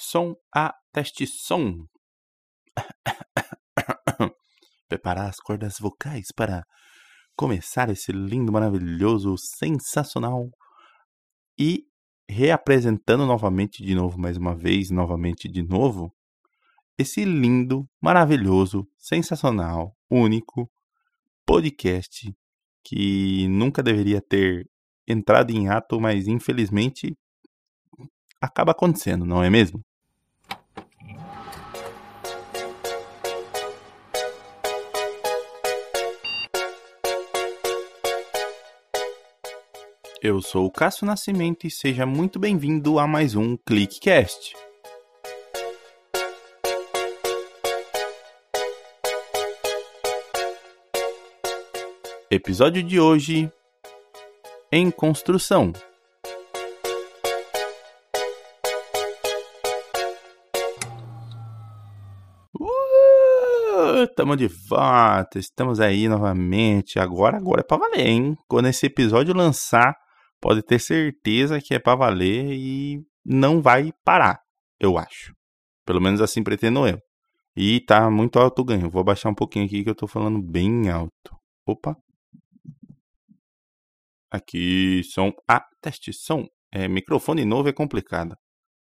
som a teste som. Preparar as cordas vocais para começar esse lindo, maravilhoso, sensacional e reapresentando novamente de novo, mais uma vez, novamente de novo, esse lindo, maravilhoso, sensacional, único podcast que nunca deveria ter entrado em ato, mas infelizmente acaba acontecendo, não é mesmo? Eu sou o Cássio Nascimento e seja muito bem-vindo a mais um ClickCast. Episódio de hoje: Em construção. Estamos de volta, estamos aí novamente. Agora, agora é pra valer, hein? Quando esse episódio lançar, pode ter certeza que é pra valer e não vai parar, eu acho. Pelo menos assim pretendo eu. E tá muito alto o ganho. Vou baixar um pouquinho aqui que eu tô falando bem alto. Opa. Aqui, som. Ah, teste som. É, microfone novo é complicado.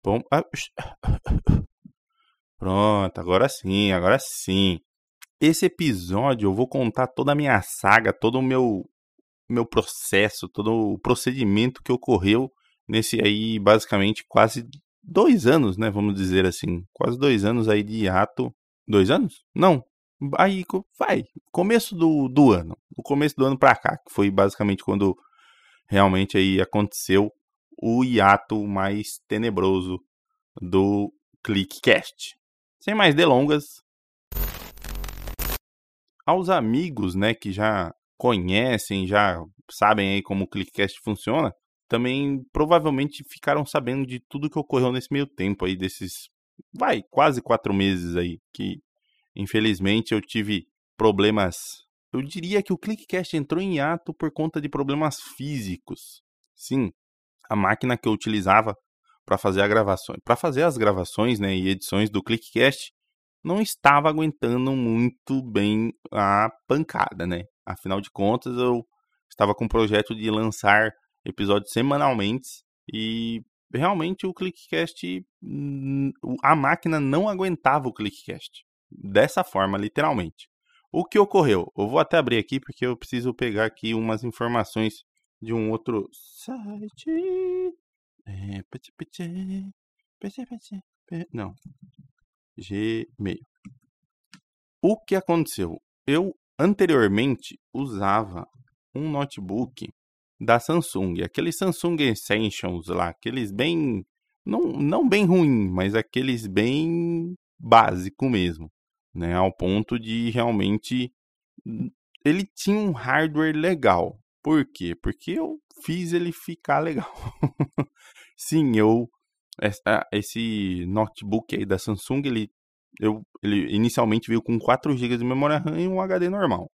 Bom. Ah, Pronto, agora sim, agora sim. Esse episódio eu vou contar toda a minha saga, todo o meu meu processo, todo o procedimento que ocorreu nesse aí basicamente quase dois anos, né? Vamos dizer assim, quase dois anos aí de hiato. Dois anos? Não. Aí vai, começo do, do ano, o começo do ano pra cá, que foi basicamente quando realmente aí aconteceu o hiato mais tenebroso do ClickCast. Sem mais delongas, aos amigos, né, que já conhecem, já sabem aí como o ClickCast funciona, também provavelmente ficaram sabendo de tudo que ocorreu nesse meio tempo aí, desses, vai, quase quatro meses aí, que infelizmente eu tive problemas. Eu diria que o ClickCast entrou em ato por conta de problemas físicos. Sim, a máquina que eu utilizava para fazer a gravação, para fazer as gravações, né, e edições do ClickCast não estava aguentando muito bem a pancada, né? Afinal de contas, eu estava com o projeto de lançar episódios semanalmente e realmente o ClickCast, a máquina não aguentava o ClickCast. Dessa forma, literalmente. O que ocorreu? Eu vou até abrir aqui porque eu preciso pegar aqui umas informações de um outro site. É, não, Gmail. O que aconteceu? Eu anteriormente usava um notebook da Samsung, aqueles Samsung Essentials lá, aqueles bem não, não bem ruim, mas aqueles bem básico mesmo, né, ao ponto de realmente ele tinha um hardware legal. Por quê? Porque eu fiz ele ficar legal. Sim, eu esse notebook aí da Samsung, ele, eu, ele inicialmente veio com 4 GB de memória RAM e um HD normal.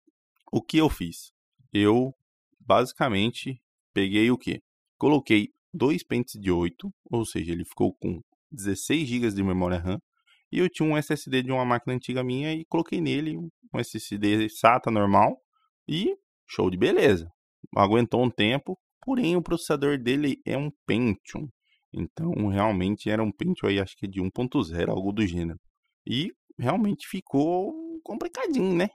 O que eu fiz? Eu basicamente peguei o que? Coloquei dois pentes de 8, ou seja, ele ficou com 16 GB de memória RAM. E eu tinha um SSD de uma máquina antiga minha e coloquei nele um SSD SATA normal e show de beleza. Aguentou um tempo, porém o processador dele é um Pentium. Então, realmente era um Pentium aí, acho que de 1.0, algo do gênero. E realmente ficou complicadinho, né?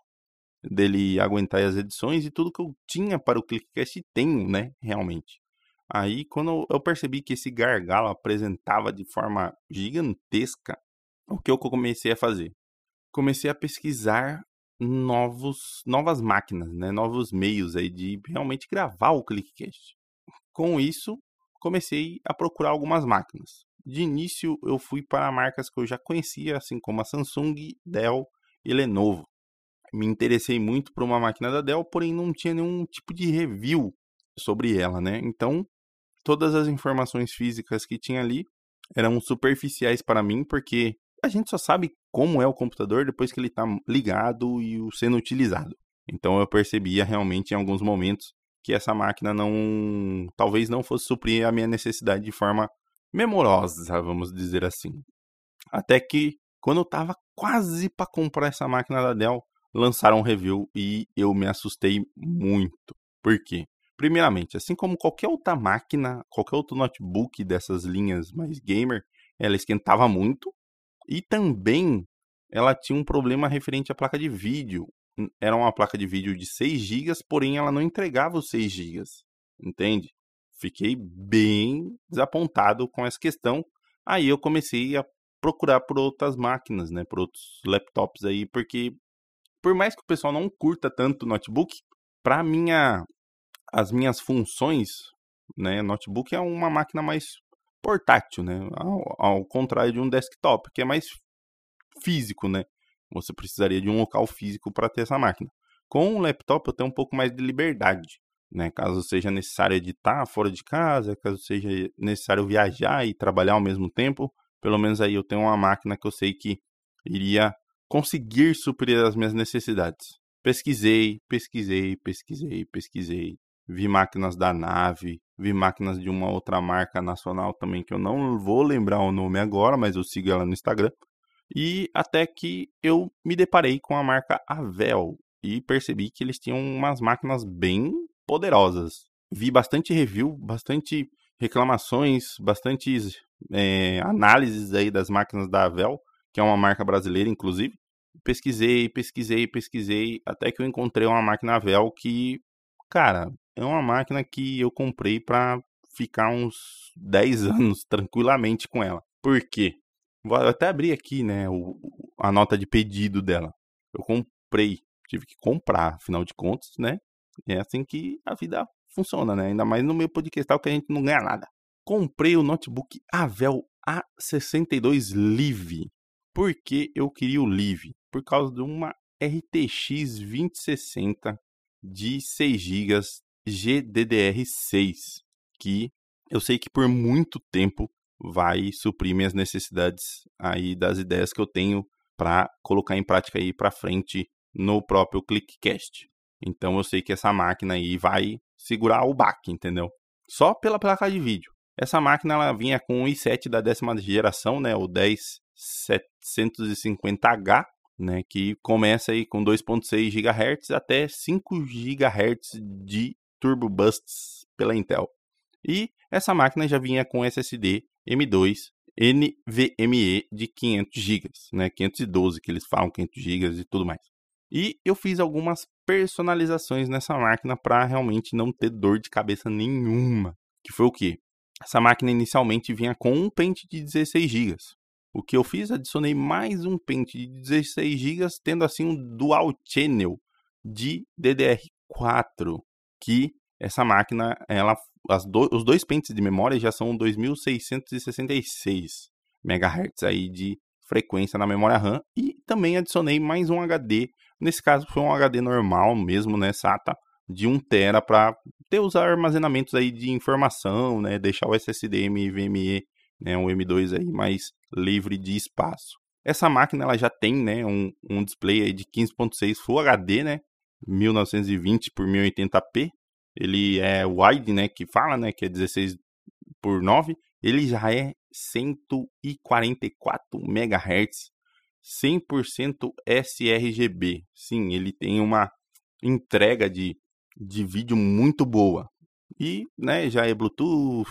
Dele aguentar as edições e tudo que eu tinha para o ClickCast tenho, né? Realmente. Aí, quando eu percebi que esse gargalo apresentava de forma gigantesca, o que eu comecei a fazer? Comecei a pesquisar novos, novas máquinas, né? Novos meios aí de realmente gravar o ClickCast. Com isso, comecei a procurar algumas máquinas. De início, eu fui para marcas que eu já conhecia, assim como a Samsung, Dell e Lenovo. Me interessei muito por uma máquina da Dell, porém não tinha nenhum tipo de review sobre ela, né? Então, todas as informações físicas que tinha ali eram superficiais para mim, porque a gente só sabe como é o computador depois que ele está ligado e sendo utilizado. Então eu percebia realmente em alguns momentos que essa máquina não talvez não fosse suprir a minha necessidade de forma memorosa, vamos dizer assim. Até que, quando eu tava quase para comprar essa máquina da Dell, lançaram um review e eu me assustei muito. Por quê? Primeiramente, assim como qualquer outra máquina, qualquer outro notebook dessas linhas mais gamer, ela esquentava muito e também ela tinha um problema referente à placa de vídeo. Era uma placa de vídeo de 6 GB, porém ela não entregava os 6 GB. Entende? Fiquei bem desapontado com essa questão. Aí eu comecei a procurar por outras máquinas, né, por outros laptops aí, porque por mais que o pessoal não curta tanto notebook, para minha as minhas funções, né, notebook é uma máquina mais portátil, né, ao, ao contrário de um desktop, que é mais físico, né? Você precisaria de um local físico para ter essa máquina. Com o laptop eu tenho um pouco mais de liberdade, né? Caso seja necessário editar fora de casa, caso seja necessário viajar e trabalhar ao mesmo tempo, pelo menos aí eu tenho uma máquina que eu sei que iria conseguir suprir as minhas necessidades. Pesquisei, pesquisei, pesquisei, pesquisei. Vi máquinas da nave, vi máquinas de uma outra marca nacional também que eu não vou lembrar o nome agora, mas eu sigo ela no Instagram. E até que eu me deparei com a marca Avel e percebi que eles tinham umas máquinas bem poderosas. Vi bastante review, bastante reclamações, bastantes é, análises aí das máquinas da Avel, que é uma marca brasileira, inclusive. Pesquisei, pesquisei, pesquisei, até que eu encontrei uma máquina Avel que, cara, é uma máquina que eu comprei para ficar uns 10 anos tranquilamente com ela. Por quê? Vou até abrir aqui, né, o, a nota de pedido dela. Eu comprei, tive que comprar, afinal de contas, né? É assim que a vida funciona, né? Ainda mais no meu podcast que a gente não ganha nada. Comprei o notebook Avel A62 Live. Por que eu queria o Live? Por causa de uma RTX 2060 de 6 GB GDDR6, que eu sei que por muito tempo vai suprir minhas necessidades aí das ideias que eu tenho para colocar em prática aí para frente no próprio ClickCast. Então eu sei que essa máquina aí vai segurar o baque, entendeu? Só pela placa de vídeo. Essa máquina ela vinha com o i7 da décima geração, né, o 10750H, né, que começa aí com 2.6 GHz até 5 GHz de turbo busts pela Intel. E essa máquina já vinha com SSD M2 NVMe de 500 GB, né? 512 que eles falam, 500 GB e tudo mais. E eu fiz algumas personalizações nessa máquina para realmente não ter dor de cabeça nenhuma. Que foi o que? Essa máquina inicialmente vinha com um pente de 16 GB. O que eu fiz? Adicionei mais um pente de 16 GB, tendo assim um dual channel de DDR4, que essa máquina ela do, os dois pentes de memória já são 2666 MHz aí de frequência na memória RAM e também adicionei mais um HD. Nesse caso foi um HD normal mesmo, né, SATA, de 1 tera para ter os armazenamentos aí de informação, né, deixar o SSD NVMe, né, um M2 aí mais livre de espaço. Essa máquina ela já tem, né, um, um display aí de 15.6 Full HD, né, 1920 por 1080p, ele é wide, né, que fala, né, que é 16 por 9, ele já é 144 MHz, 100% sRGB. Sim, ele tem uma entrega de, de vídeo muito boa. E, né, já é Bluetooth,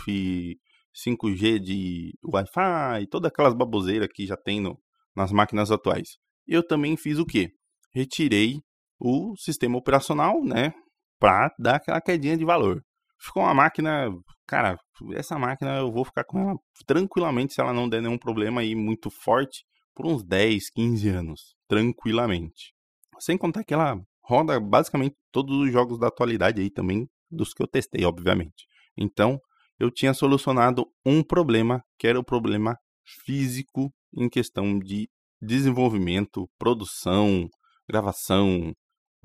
5G de Wi-Fi, todas aquelas baboseiras que já tem no, nas máquinas atuais. Eu também fiz o quê? Retirei o sistema operacional, né, para dar aquela quedinha de valor. Ficou uma máquina, cara, essa máquina eu vou ficar com ela tranquilamente se ela não der nenhum problema aí muito forte por uns 10, 15 anos, tranquilamente. Sem contar que ela roda basicamente todos os jogos da atualidade aí também, dos que eu testei, obviamente. Então, eu tinha solucionado um problema, que era o problema físico em questão de desenvolvimento, produção, gravação,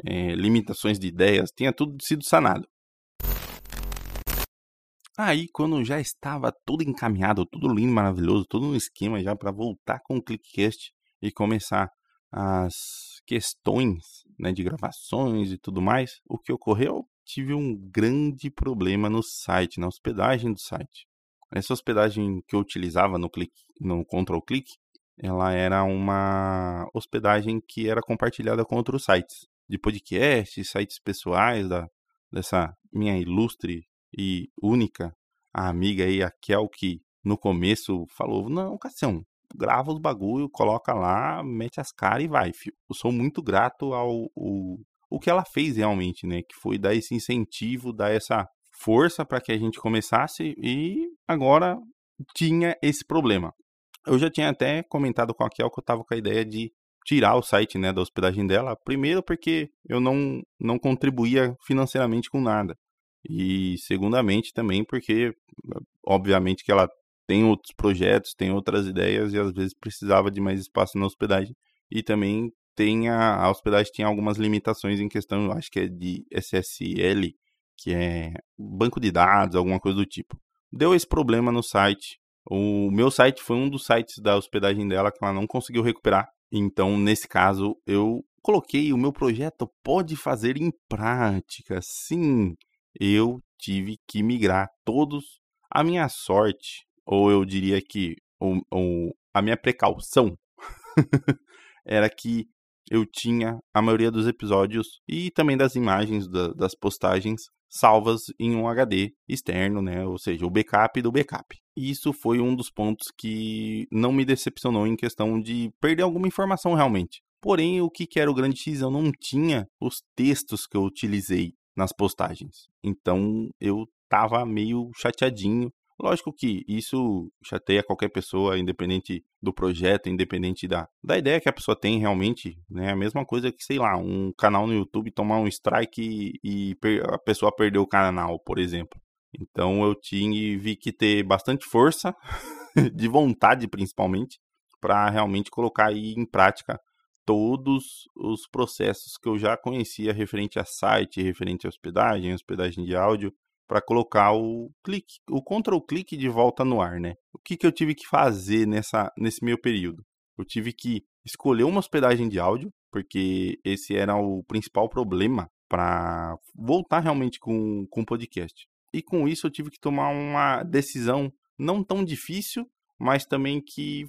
é, limitações de ideias, tinha tudo sido sanado. Aí, quando já estava tudo encaminhado, tudo lindo, maravilhoso, todo um esquema já para voltar com o ClickCast e começar as questões né, de gravações e tudo mais, o que ocorreu? Tive um grande problema no site, na hospedagem do site. Essa hospedagem que eu utilizava no, click, no Control Click ela era uma hospedagem que era compartilhada com outros sites de podcast, sites pessoais da, dessa minha ilustre e única amiga aí, a Kel, que no começo falou: Não, Cassião, grava os bagulho, coloca lá, mete as caras e vai, filho. Eu sou muito grato ao o, o que ela fez realmente, né? Que foi dar esse incentivo, dar essa força para que a gente começasse e agora tinha esse problema. Eu já tinha até comentado com a Kel que eu tava com a ideia de tirar o site, né, da hospedagem dela. Primeiro porque eu não, não contribuía financeiramente com nada. E segundamente também porque, obviamente, que ela tem outros projetos, tem outras ideias e às vezes precisava de mais espaço na hospedagem. E também tem a, a hospedagem tem algumas limitações em questão, acho que é de SSL, que é banco de dados, alguma coisa do tipo. Deu esse problema no site. O meu site foi um dos sites da hospedagem dela que ela não conseguiu recuperar. Então, nesse caso, eu coloquei o meu projeto pode fazer em prática. Sim, eu tive que migrar todos. A minha sorte, ou eu diria que a minha precaução, era que eu tinha a maioria dos episódios e também das imagens da, das postagens salvas em um HD externo, né? Ou seja, o backup do backup. Isso foi um dos pontos que não me decepcionou em questão de perder alguma informação realmente. Porém, o que era o grande X? Eu não tinha os textos que eu utilizei nas postagens. Então eu tava meio chateadinho Lógico que isso chateia qualquer pessoa, independente do projeto, independente da, da ideia que a pessoa tem realmente, né? A mesma coisa que, sei lá, um canal no YouTube tomar um strike e, e a pessoa perder o canal, por exemplo. Então eu tive que ter bastante força, de vontade principalmente, para realmente colocar aí em prática todos os processos que eu já conhecia referente a site, referente a hospedagem, hospedagem de áudio, para colocar o clique, o control clique de volta no ar, né? O que, que eu tive que fazer nessa, nesse meio período? Eu tive que escolher uma hospedagem de áudio, porque esse era o principal problema para voltar realmente com o podcast. E com isso eu tive que tomar uma decisão não tão difícil, mas também que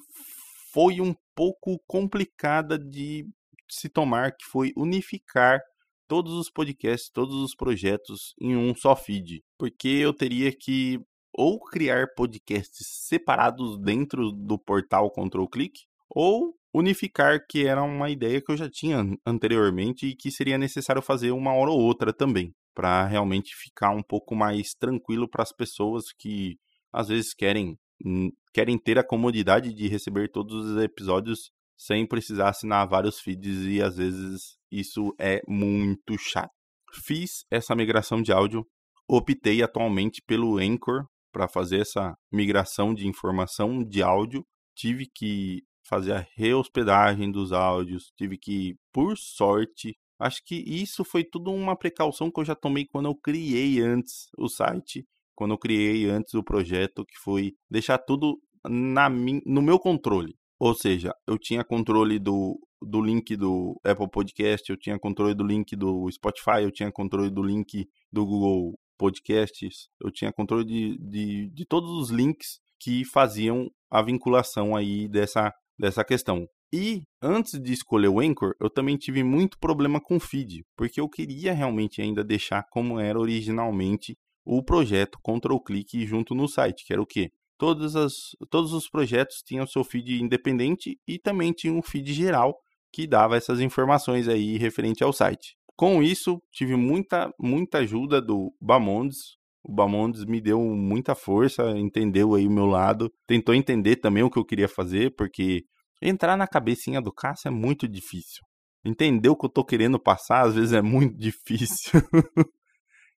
foi um pouco complicada de se tomar, que foi unificar todos os podcasts, todos os projetos em um só feed, porque eu teria que ou criar podcasts separados dentro do portal Control Click ou unificar, que era uma ideia que eu já tinha anteriormente e que seria necessário fazer uma hora ou outra também, para realmente ficar um pouco mais tranquilo para as pessoas que às vezes querem hum, querem ter a comodidade de receber todos os episódios sem precisar assinar vários feeds e às vezes isso é muito chato. Fiz essa migração de áudio, optei atualmente pelo Anchor para fazer essa migração de informação de áudio. Tive que fazer a rehospedagem dos áudios, tive que, por sorte, acho que isso foi tudo uma precaução que eu já tomei quando eu criei antes o site, quando eu criei antes o projeto, que foi deixar tudo na, no meu controle. Ou seja, eu tinha controle do, do link do Apple Podcast, eu tinha controle do link do Spotify, eu tinha controle do link do Google Podcasts, eu tinha controle de, de, de todos os links que faziam a vinculação aí dessa, dessa questão. E antes de escolher o Anchor, eu também tive muito problema com o feed, porque eu queria realmente ainda deixar como era originalmente o projeto Control Click junto no site, que era o quê? todas as, todos os projetos tinham seu feed independente e também tinha um feed geral que dava essas informações aí referente ao site. Com isso, tive muita, muita ajuda do Bamondes. O Bamondes me deu muita força, entendeu aí o meu lado, tentou entender também o que eu queria fazer, porque entrar na cabecinha do Cássio é muito difícil. Entender o que eu tô querendo passar, às vezes é muito difícil.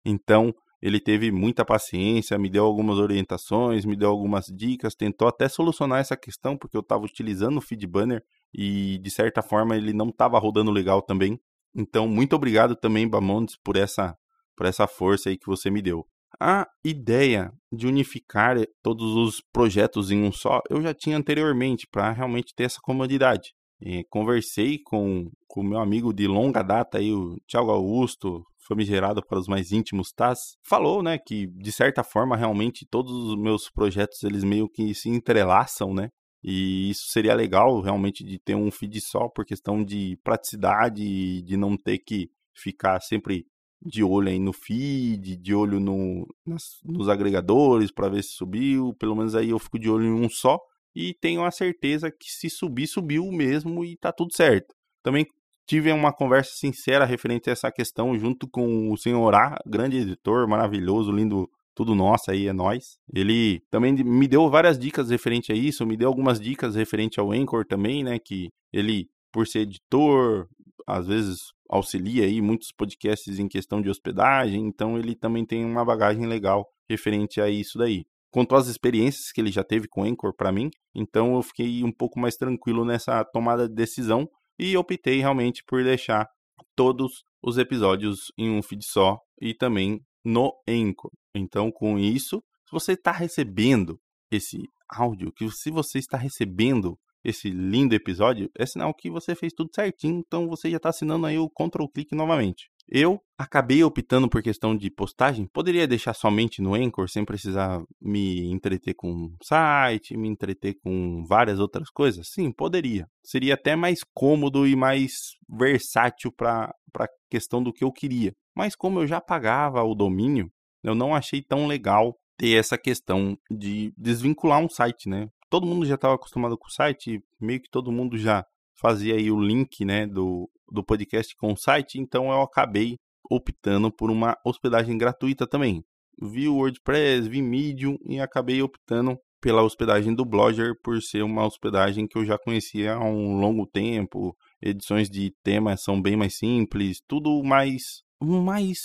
então, ele teve muita paciência, me deu algumas orientações, me deu algumas dicas, tentou até solucionar essa questão, porque eu estava utilizando o feed banner e de certa forma ele não estava rodando legal também. Então, muito obrigado também, Bamondes, por essa, por essa força aí que você me deu. A ideia de unificar todos os projetos em um só, eu já tinha anteriormente, para realmente ter essa comodidade. E conversei com o meu amigo de longa data, aí, o Thiago Augusto, famigerado para os mais íntimos, Taz, falou, né, que de certa forma realmente todos os meus projetos eles meio que se entrelaçam, né? E isso seria legal realmente de ter um feed só por questão de praticidade de não ter que ficar sempre de olho aí no feed, de olho no, nas, nos agregadores para ver se subiu. Pelo menos aí eu fico de olho em um só e tenho a certeza que se subir, subiu mesmo e tá tudo certo. Também tive uma conversa sincera referente a essa questão junto com o senhor A, grande editor, maravilhoso, lindo tudo nosso aí, é nós. Ele também me deu várias dicas referente a isso, me deu algumas dicas referente ao Anchor também, né, que ele, por ser editor, às vezes auxilia aí muitos podcasts em questão de hospedagem, então ele também tem uma bagagem legal referente a isso daí. Contou as experiências que ele já teve com o Anchor para mim, então eu fiquei um pouco mais tranquilo nessa tomada de decisão e optei realmente por deixar todos os episódios em um feed só e também no Anchor. Então, com isso, se você está recebendo esse áudio, que se você está recebendo esse lindo episódio, é sinal que você fez tudo certinho, então você já está assinando aí o Ctrl Click novamente. Eu acabei optando por questão de postagem, poderia deixar somente no Anchor sem precisar me entreter com site, me entreter com várias outras coisas? Sim, poderia. Seria até mais cômodo e mais versátil para a questão do que eu queria. Mas como eu já pagava o domínio, eu não achei tão legal ter essa questão de desvincular um site, né? todo mundo já estava acostumado com o site, meio que todo mundo já fazia aí o link, né, do, do podcast com o site, então eu acabei optando por uma hospedagem gratuita também. Vi o WordPress, vi Medium e acabei optando pela hospedagem do Blogger por ser uma hospedagem que eu já conhecia há um longo tempo. Edições de temas são bem mais simples, tudo mais mais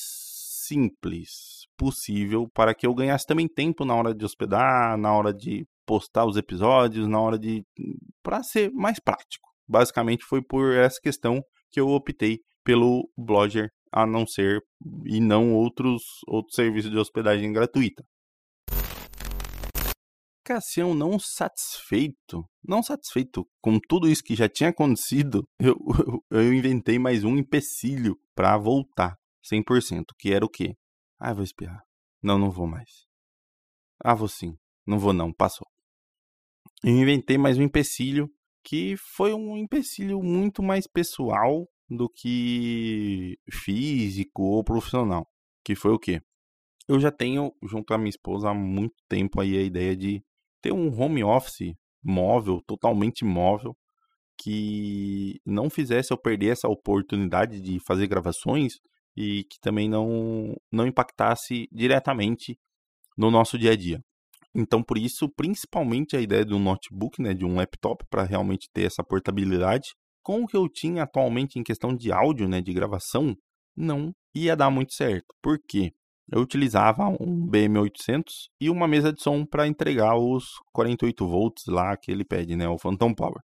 simples possível para que eu ganhasse também tempo na hora de hospedar, na hora de postar os episódios, na hora de. para ser mais prático. Basicamente foi por essa questão que eu optei pelo Blogger, a não ser e não outros, outros serviços de hospedagem gratuita. Cassião não satisfeito, não satisfeito com tudo isso que já tinha acontecido, eu, eu, eu inventei mais um empecilho para voltar 100%, que era o quê? Ah, vou espiar. Não, não vou mais. Ah, vou sim. Não vou não, passou eu inventei mais um empecilho que foi um empecilho muito mais pessoal do que físico ou profissional. Que foi o quê? Eu já tenho, junto à minha esposa, há muito tempo aí a ideia de ter um home office móvel, totalmente móvel, que não fizesse eu perder essa oportunidade de fazer gravações e que também não, não impactasse diretamente no nosso dia a dia. Então, por isso, principalmente a ideia de um notebook, né, de um laptop, para realmente ter essa portabilidade. Com o que eu tinha atualmente em questão de áudio, né, de gravação, não ia dar muito certo. Por quê? Eu utilizava um BM800 e uma mesa de som para entregar os 48 volts lá que ele pede, né, o Phantom Power.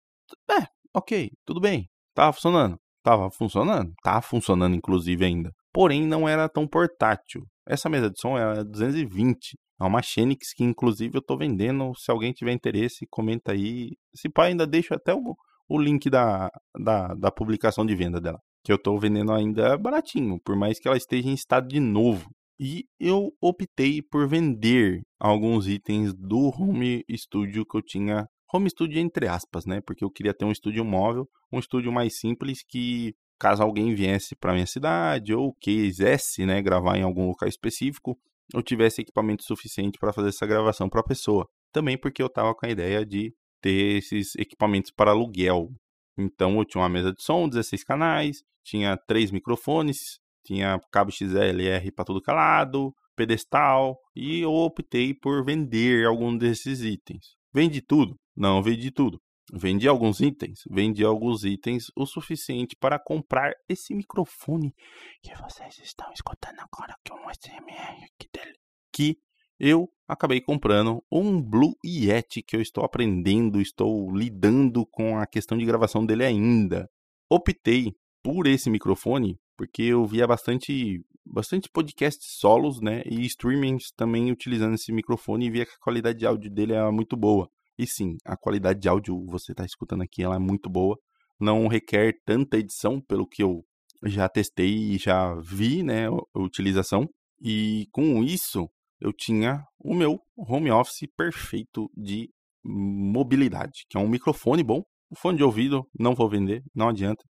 É, ok, tudo bem. Tava funcionando. Tava funcionando? Tá funcionando, inclusive, ainda. Porém, não era tão portátil. Essa mesa de som era 220 é uma Xenix que, inclusive, eu estou vendendo. Se alguém tiver interesse, comenta aí. Se pá, ainda deixo até o, o link da, da, da publicação de venda dela. Que eu estou vendendo ainda baratinho, por mais que ela esteja em estado de novo. E eu optei por vender alguns itens do home studio que eu tinha. Home studio entre aspas, né? Porque eu queria ter um estúdio móvel, um estúdio mais simples que caso alguém viesse para minha cidade ou quisesse, né, gravar em algum local específico, eu tivesse equipamento suficiente para fazer essa gravação para a pessoa. Também porque eu estava com a ideia de ter esses equipamentos para aluguel. Então eu tinha uma mesa de som, 16 canais, tinha três microfones, tinha cabo XLR para tudo calado, pedestal, e eu optei por vender algum desses itens. Vende tudo? Não vendi tudo. Vendi alguns itens, vendi alguns itens o suficiente para comprar esse microfone que vocês estão escutando agora, que é um SMR aqui dele, que eu acabei comprando um Blue Yeti que eu estou aprendendo, estou lidando com a questão de gravação dele ainda. Optei por esse microfone porque eu via bastante bastante podcasts solos, né, e streamings também utilizando esse microfone e via que a qualidade de áudio dele era muito boa. E sim, a qualidade de áudio você está escutando aqui, ela é muito boa. Não requer tanta edição, pelo que eu já testei e já vi, né, a utilização. E com isso, eu tinha o meu home office perfeito de mobilidade, que é um microfone bom, um fone de ouvido, não vou vender, não adianta.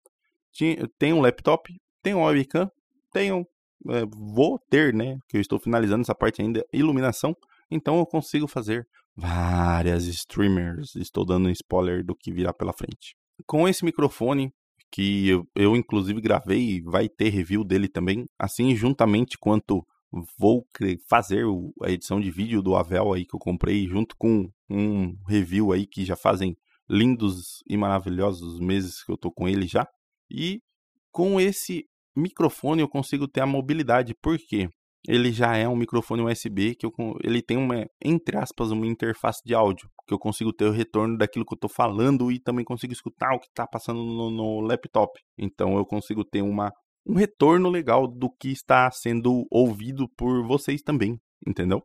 Tem um laptop, tem um webcam, tenho, é, vou ter, né, que eu estou finalizando essa parte ainda, iluminação, então eu consigo fazer várias streamers. Estou dando spoiler do que virá pela frente. Com esse microfone, que eu, eu inclusive gravei, vai ter review dele também, assim juntamente quanto vou fazer a edição de vídeo do Avel aí que eu comprei, junto com um review aí que já fazem lindos e maravilhosos meses que eu tô com ele já. E com esse microfone eu consigo ter a mobilidade, porque ele já é um microfone USB que eu, ele tem uma, entre aspas, uma interface de áudio, que eu consigo ter o retorno daquilo que eu estou falando e também consigo escutar o que está passando no, no, laptop. Então eu consigo ter uma, um retorno legal do que está sendo ouvido por vocês também, entendeu?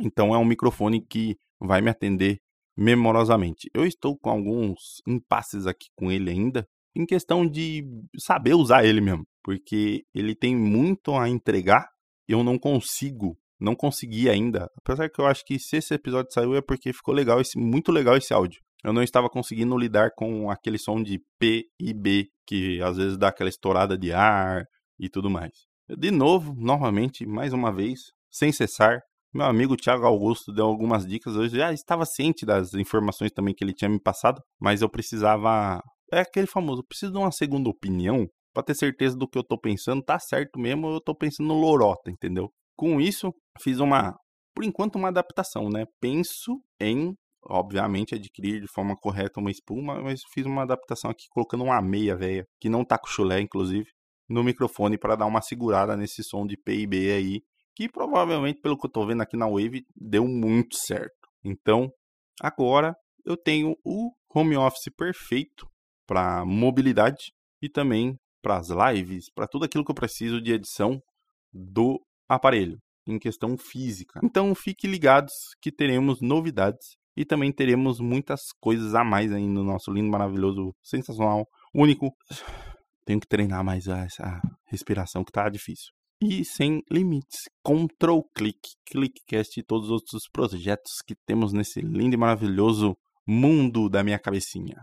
Então é um microfone que vai me atender memorosamente. Eu estou com alguns impasses aqui com ele ainda, em questão de saber usar ele mesmo, porque ele tem muito a entregar eu não consigo, não consegui ainda. Apesar que eu acho que se esse episódio saiu é porque ficou legal, esse, muito legal esse áudio. Eu não estava conseguindo lidar com aquele som de P e B, que às vezes dá aquela estourada de ar e tudo mais. De novo, novamente, mais uma vez, sem cessar, meu amigo Thiago Augusto deu algumas dicas. Eu já estava ciente das informações também que ele tinha me passado, mas eu precisava. É aquele famoso, preciso de uma segunda opinião para ter certeza do que eu tô pensando, tá certo mesmo, eu tô pensando lorota, entendeu? Com isso, fiz uma, por enquanto, uma adaptação, né? Penso em, obviamente, adquirir de forma correta uma espuma, mas fiz uma adaptação aqui colocando uma meia velha, que não tá com chulé, inclusive, no microfone para dar uma segurada nesse som de PIB aí, que provavelmente, pelo que eu tô vendo aqui na Wave, deu muito certo. Então, agora eu tenho o home office perfeito para mobilidade e também para as lives, para tudo aquilo que eu preciso de edição do aparelho, em questão física. Então fique ligados que teremos novidades e também teremos muitas coisas a mais aí no nosso lindo, maravilhoso, sensacional, único. Tenho que treinar mais essa respiração que tá difícil. E sem limites. Control click, clickcast e todos os outros projetos que temos nesse lindo e maravilhoso mundo da minha cabecinha.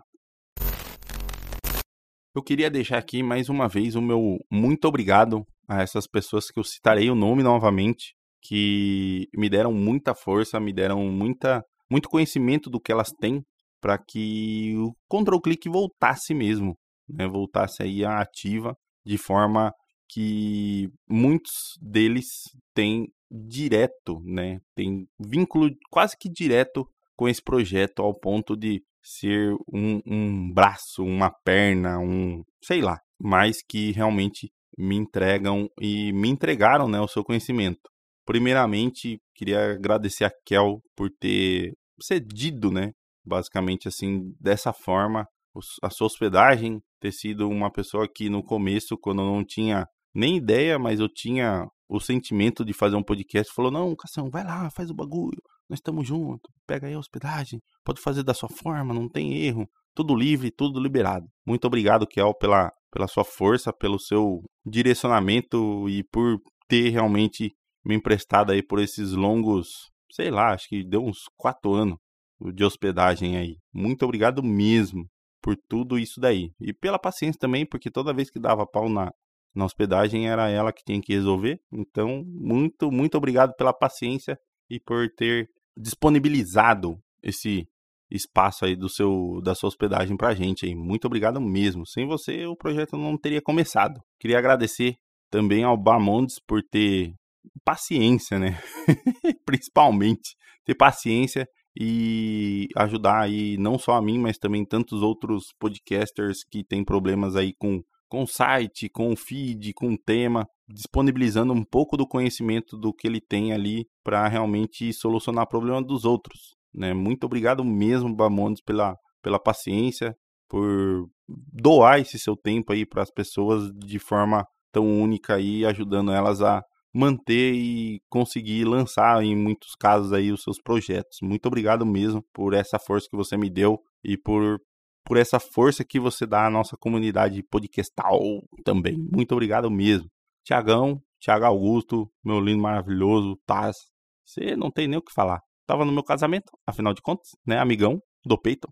Eu queria deixar aqui mais uma vez o meu muito obrigado a essas pessoas que eu citarei o nome novamente, que me deram muita força, me deram muita, muito conhecimento do que elas têm para que o control click voltasse mesmo, né? voltasse aí à ativa de forma que muitos deles têm direto, né? Tem vínculo quase que direto com esse projeto ao ponto de ser um, um braço, uma perna, um sei lá, mas que realmente me entregam e me entregaram né, o seu conhecimento. Primeiramente, queria agradecer a Kel por ter cedido, né, basicamente assim, dessa forma, a sua hospedagem, ter sido uma pessoa que no começo, quando eu não tinha nem ideia, mas eu tinha o sentimento de fazer um podcast, falou: Não, Cação, vai lá, faz o bagulho, nós estamos juntos, pega aí a hospedagem, pode fazer da sua forma, não tem erro, tudo livre, tudo liberado. Muito obrigado, Kel, pela, pela sua força, pelo seu direcionamento e por ter realmente me emprestado aí por esses longos, sei lá, acho que deu uns quatro anos de hospedagem aí. Muito obrigado mesmo por tudo isso daí. E pela paciência também, porque toda vez que dava pau na, na hospedagem era ela que tinha que resolver. Então, muito, muito obrigado pela paciência e por ter disponibilizado esse espaço aí do seu da sua hospedagem pra gente aí. Muito obrigado mesmo. Sem você o projeto não teria começado. Queria agradecer também ao Bamondes por ter paciência, né? Principalmente ter paciência e ajudar aí não só a mim, mas também tantos outros podcasters que têm problemas aí com com site, com feed, com tema, disponibilizando um pouco do conhecimento do que ele tem ali para realmente solucionar o problema dos outros. Né? Muito obrigado mesmo, Bamondes, pela, pela paciência, por doar esse seu tempo aí para as pessoas de forma tão única e ajudando elas a manter e conseguir lançar em muitos casos aí os seus projetos. Muito obrigado mesmo por essa força que você me deu e por por essa força que você dá à nossa comunidade podcastal também. Muito obrigado mesmo. Tiagão, Tiago Augusto, meu lindo maravilhoso, Taz. Você não tem nem o que falar. tava no meu casamento, afinal de contas, né? Amigão do Peyton.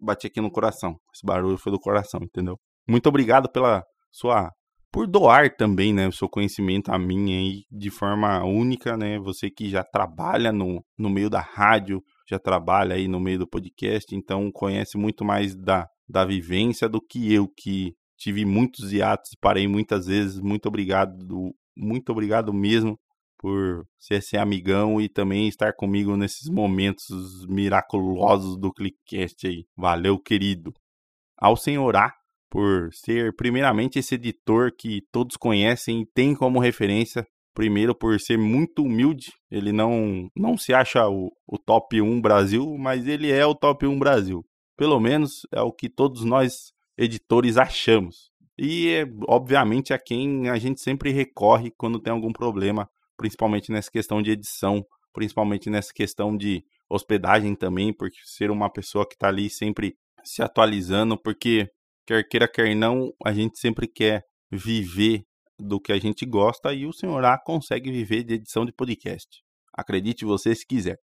Bati aqui no coração. Esse barulho foi do coração, entendeu? Muito obrigado pela sua por doar também, né, o seu conhecimento a mim aí de forma única, né? Você que já trabalha no, no meio da rádio, já trabalha aí no meio do podcast, então conhece muito mais da, da vivência do que eu que tive muitos hiatos, parei muitas vezes. Muito obrigado, muito obrigado mesmo por ser esse amigão e também estar comigo nesses momentos miraculosos do Clickcast aí. Valeu, querido. Ao senhorar por ser primeiramente esse editor que todos conhecem e tem como referência. Primeiro por ser muito humilde, ele não, não se acha o, o top 1 Brasil, mas ele é o top 1 Brasil. Pelo menos é o que todos nós editores achamos. E é, obviamente a quem a gente sempre recorre quando tem algum problema, principalmente nessa questão de edição, principalmente nessa questão de hospedagem também, porque ser uma pessoa que está ali sempre se atualizando, porque quer queira, quer não, a gente sempre quer viver do que a gente gosta e o senhor A consegue viver de edição de podcast. Acredite você se quiser.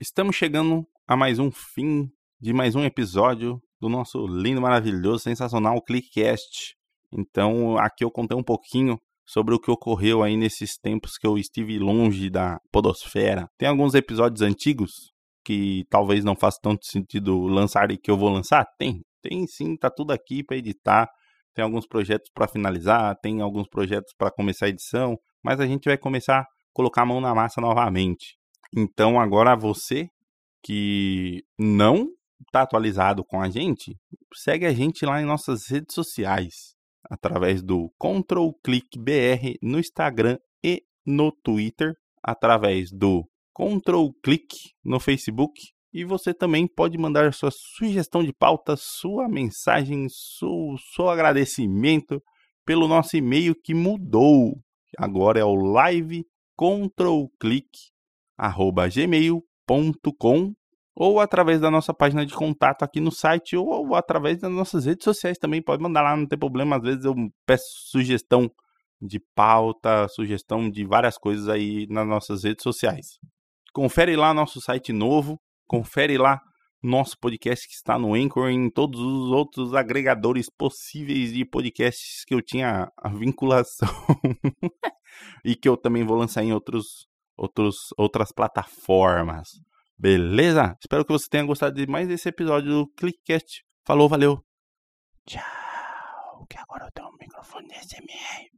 Estamos chegando a mais um fim de mais um episódio do nosso lindo, maravilhoso, sensacional Clickcast. Então, aqui eu contei um pouquinho sobre o que ocorreu aí nesses tempos que eu estive longe da podosfera. Tem alguns episódios antigos que talvez não faça tanto sentido lançar e que eu vou lançar? Tem, tem sim, tá tudo aqui para editar. Tem alguns projetos para finalizar, tem alguns projetos para começar a edição, mas a gente vai começar a colocar a mão na massa novamente. Então agora você que não está atualizado com a gente, segue a gente lá em nossas redes sociais, através do Control Click BR no Instagram e no Twitter, através do Ctrl clique no Facebook e você também pode mandar sua sugestão de pauta, sua mensagem, seu, seu agradecimento pelo nosso e-mail que mudou. Agora é o livecontrolclick@gmail.com ou através da nossa página de contato aqui no site ou, através das nossas redes sociais também. Pode mandar lá, não tem problema. Às vezes eu peço sugestão de pauta, sugestão de várias coisas aí nas nossas redes sociais. Confere lá nosso site novo, confere lá nosso podcast que está no Anchor e em todos os outros agregadores possíveis de podcasts que eu tinha a vinculação e que eu também vou lançar em outros, outros, outras plataformas. Beleza? Espero que você tenha gostado de mais esse episódio do Clickcast. Falou, valeu. Tchau. Que agora eu tenho um microfone SMR.